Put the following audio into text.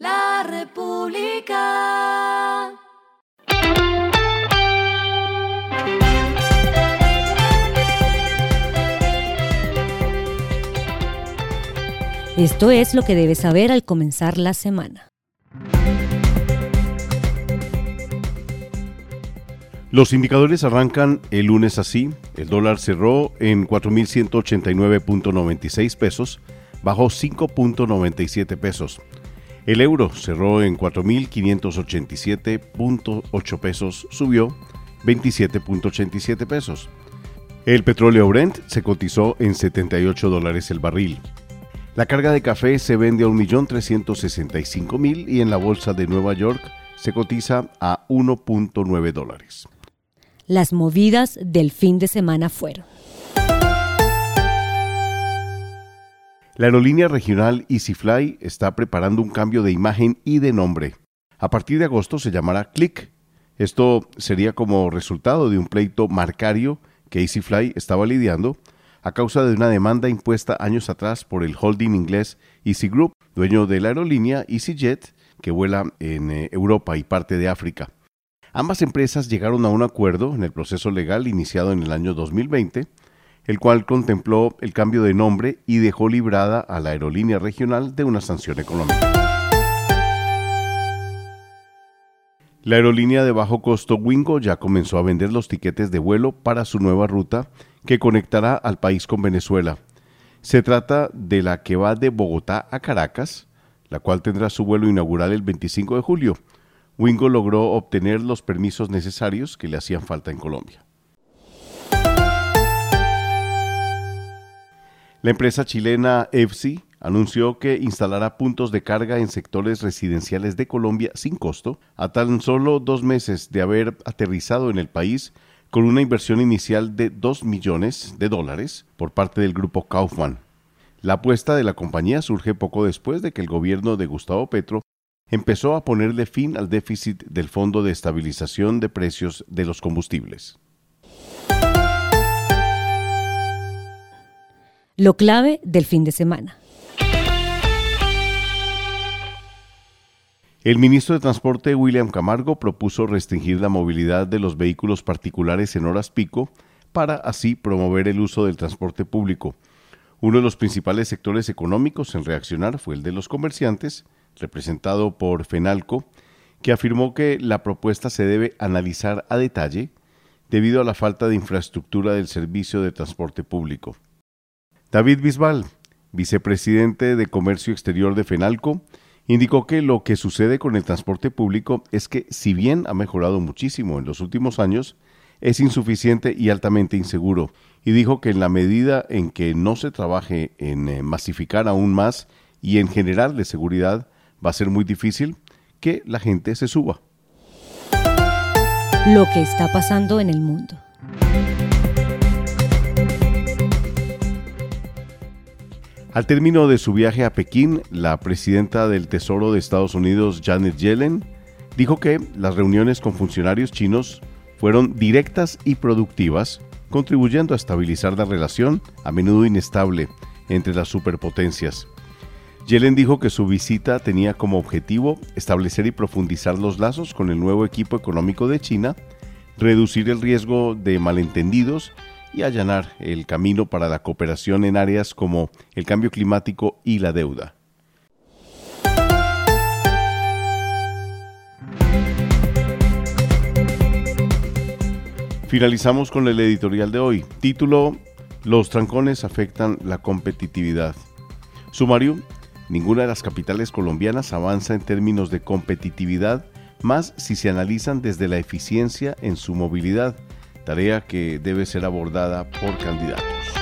La República. Esto es lo que debes saber al comenzar la semana. Los indicadores arrancan el lunes así. El dólar cerró en 4.189.96 pesos, bajó 5.97 pesos. El euro cerró en 4.587.8 pesos, subió 27.87 pesos. El petróleo Brent se cotizó en 78 dólares el barril. La carga de café se vende a 1.365.000 y en la bolsa de Nueva York se cotiza a 1.9 dólares. Las movidas del fin de semana fueron. La aerolínea regional EasyFly está preparando un cambio de imagen y de nombre. A partir de agosto se llamará Click. Esto sería como resultado de un pleito marcario que EasyFly estaba lidiando a causa de una demanda impuesta años atrás por el holding inglés Easy Group, dueño de la aerolínea EasyJet, que vuela en eh, Europa y parte de África. Ambas empresas llegaron a un acuerdo en el proceso legal iniciado en el año 2020, el cual contempló el cambio de nombre y dejó librada a la aerolínea regional de una sanción económica. La aerolínea de bajo costo Wingo ya comenzó a vender los tiquetes de vuelo para su nueva ruta que conectará al país con Venezuela. Se trata de la que va de Bogotá a Caracas, la cual tendrá su vuelo inaugural el 25 de julio. Wingo logró obtener los permisos necesarios que le hacían falta en Colombia. La empresa chilena EFSI anunció que instalará puntos de carga en sectores residenciales de Colombia sin costo, a tan solo dos meses de haber aterrizado en el país con una inversión inicial de 2 millones de dólares por parte del grupo Kaufman. La apuesta de la compañía surge poco después de que el gobierno de Gustavo Petro empezó a ponerle fin al déficit del Fondo de Estabilización de Precios de los Combustibles. Lo clave del fin de semana. El ministro de Transporte William Camargo propuso restringir la movilidad de los vehículos particulares en horas pico para así promover el uso del transporte público. Uno de los principales sectores económicos en reaccionar fue el de los comerciantes, representado por FENALCO, que afirmó que la propuesta se debe analizar a detalle debido a la falta de infraestructura del servicio de transporte público. David Bisbal, vicepresidente de Comercio Exterior de FENALCO, indicó que lo que sucede con el transporte público es que, si bien ha mejorado muchísimo en los últimos años, es insuficiente y altamente inseguro, y dijo que en la medida en que no se trabaje en eh, masificar aún más y en general de seguridad, va a ser muy difícil que la gente se suba. Lo que está pasando en el mundo. Al término de su viaje a Pekín, la presidenta del Tesoro de Estados Unidos, Janet Yellen, dijo que las reuniones con funcionarios chinos fueron directas y productivas, contribuyendo a estabilizar la relación, a menudo inestable, entre las superpotencias. Yellen dijo que su visita tenía como objetivo establecer y profundizar los lazos con el nuevo equipo económico de China, reducir el riesgo de malentendidos y allanar el camino para la cooperación en áreas como el cambio climático y la deuda. Finalizamos con el editorial de hoy. Título, Los trancones afectan la competitividad. Sumario, Ninguna de las capitales colombianas avanza en términos de competitividad, más si se analizan desde la eficiencia en su movilidad, tarea que debe ser abordada por candidatos.